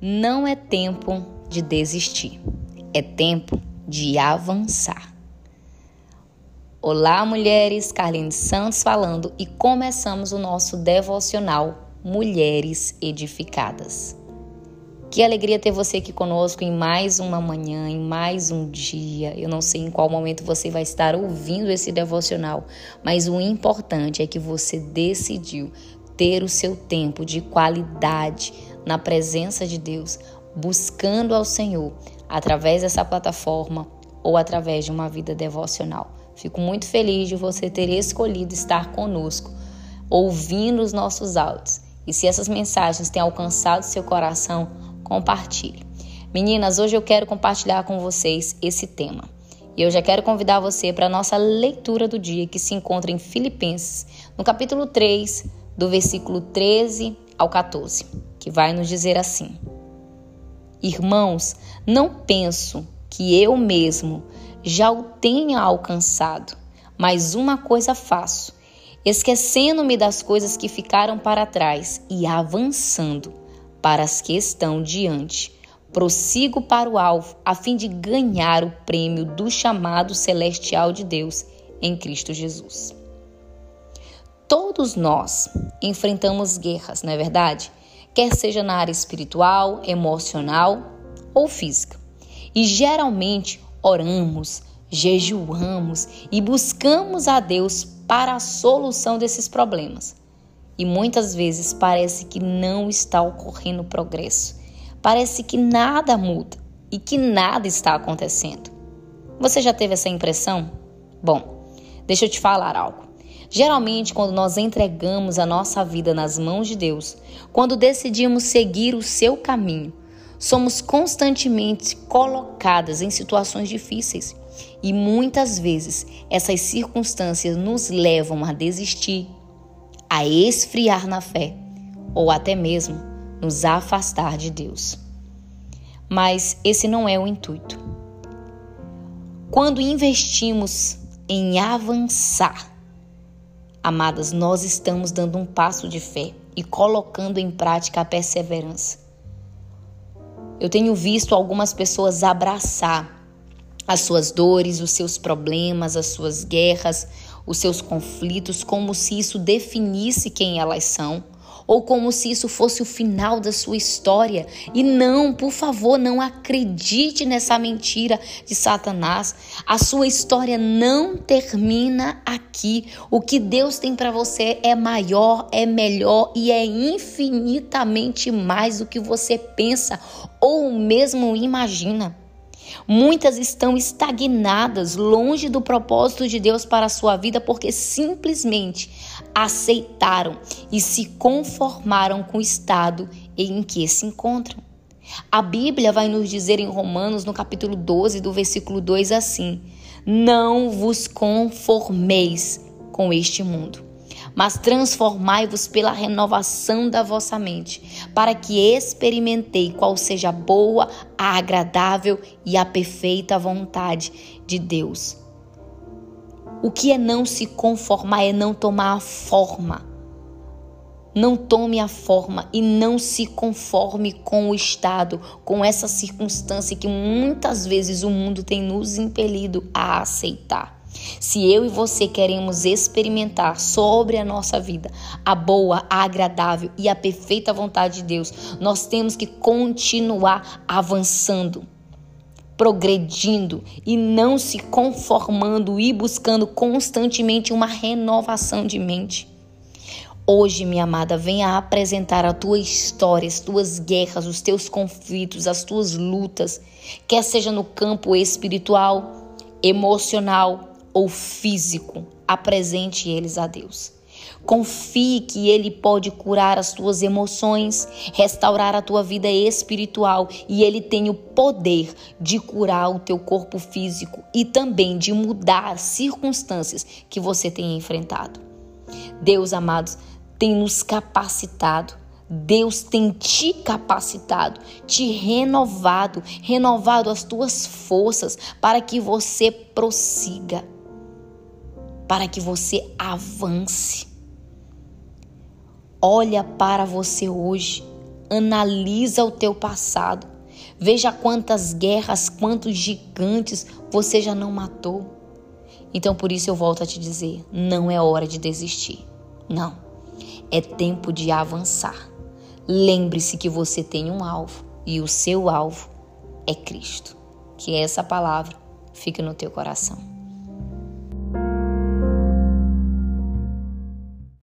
Não é tempo de desistir, é tempo de avançar. Olá, mulheres, Carline Santos falando e começamos o nosso devocional Mulheres Edificadas. Que alegria ter você aqui conosco em mais uma manhã, em mais um dia. Eu não sei em qual momento você vai estar ouvindo esse devocional, mas o importante é que você decidiu ter o seu tempo de qualidade na presença de Deus, buscando ao Senhor através dessa plataforma ou através de uma vida devocional. Fico muito feliz de você ter escolhido estar conosco, ouvindo os nossos áudios. E se essas mensagens têm alcançado seu coração, compartilhe. Meninas, hoje eu quero compartilhar com vocês esse tema. E eu já quero convidar você para a nossa leitura do dia, que se encontra em Filipenses, no capítulo 3, do versículo 13 ao 14, que vai nos dizer assim: Irmãos, não penso que eu mesmo já o tenha alcançado, mas uma coisa faço, esquecendo-me das coisas que ficaram para trás e avançando para as que estão diante. Prossigo para o alvo, a fim de ganhar o prêmio do chamado celestial de Deus em Cristo Jesus. Todos nós enfrentamos guerras, não é verdade? Quer seja na área espiritual, emocional ou física. E geralmente oramos, jejuamos e buscamos a Deus para a solução desses problemas e muitas vezes parece que não está ocorrendo progresso. Parece que nada muda e que nada está acontecendo. Você já teve essa impressão? Bom, deixa eu te falar algo. Geralmente, quando nós entregamos a nossa vida nas mãos de Deus, quando decidimos seguir o seu caminho, somos constantemente colocadas em situações difíceis. E muitas vezes essas circunstâncias nos levam a desistir, a esfriar na fé ou até mesmo nos afastar de Deus. Mas esse não é o intuito. Quando investimos em avançar, amadas, nós estamos dando um passo de fé e colocando em prática a perseverança. Eu tenho visto algumas pessoas abraçar as suas dores, os seus problemas, as suas guerras, os seus conflitos como se isso definisse quem elas são ou como se isso fosse o final da sua história. E não, por favor, não acredite nessa mentira de Satanás. A sua história não termina aqui. O que Deus tem para você é maior, é melhor e é infinitamente mais do que você pensa ou mesmo imagina. Muitas estão estagnadas, longe do propósito de Deus para a sua vida, porque simplesmente aceitaram e se conformaram com o estado em que se encontram. A Bíblia vai nos dizer em Romanos, no capítulo 12, do versículo 2, assim: Não vos conformeis com este mundo mas transformai-vos pela renovação da vossa mente, para que experimentei qual seja a boa, a agradável e a perfeita vontade de Deus. O que é não se conformar é não tomar a forma. Não tome a forma e não se conforme com o estado, com essa circunstância que muitas vezes o mundo tem nos impelido a aceitar. Se eu e você queremos experimentar sobre a nossa vida a boa, a agradável e a perfeita vontade de Deus, nós temos que continuar avançando, progredindo e não se conformando e buscando constantemente uma renovação de mente. Hoje, minha amada, venha apresentar a tua história, as tuas guerras, os teus conflitos, as tuas lutas, quer seja no campo espiritual, emocional, ou físico, apresente eles a Deus. Confie que Ele pode curar as tuas emoções, restaurar a tua vida espiritual e Ele tem o poder de curar o teu corpo físico e também de mudar circunstâncias que você tem enfrentado. Deus, amados, tem nos capacitado. Deus tem te capacitado, te renovado, renovado as tuas forças para que você prossiga para que você avance. Olha para você hoje. analisa o teu passado. Veja quantas guerras, quantos gigantes você já não matou. Então por isso eu volto a te dizer, não é hora de desistir. Não. É tempo de avançar. Lembre-se que você tem um alvo e o seu alvo é Cristo. Que essa palavra fique no teu coração.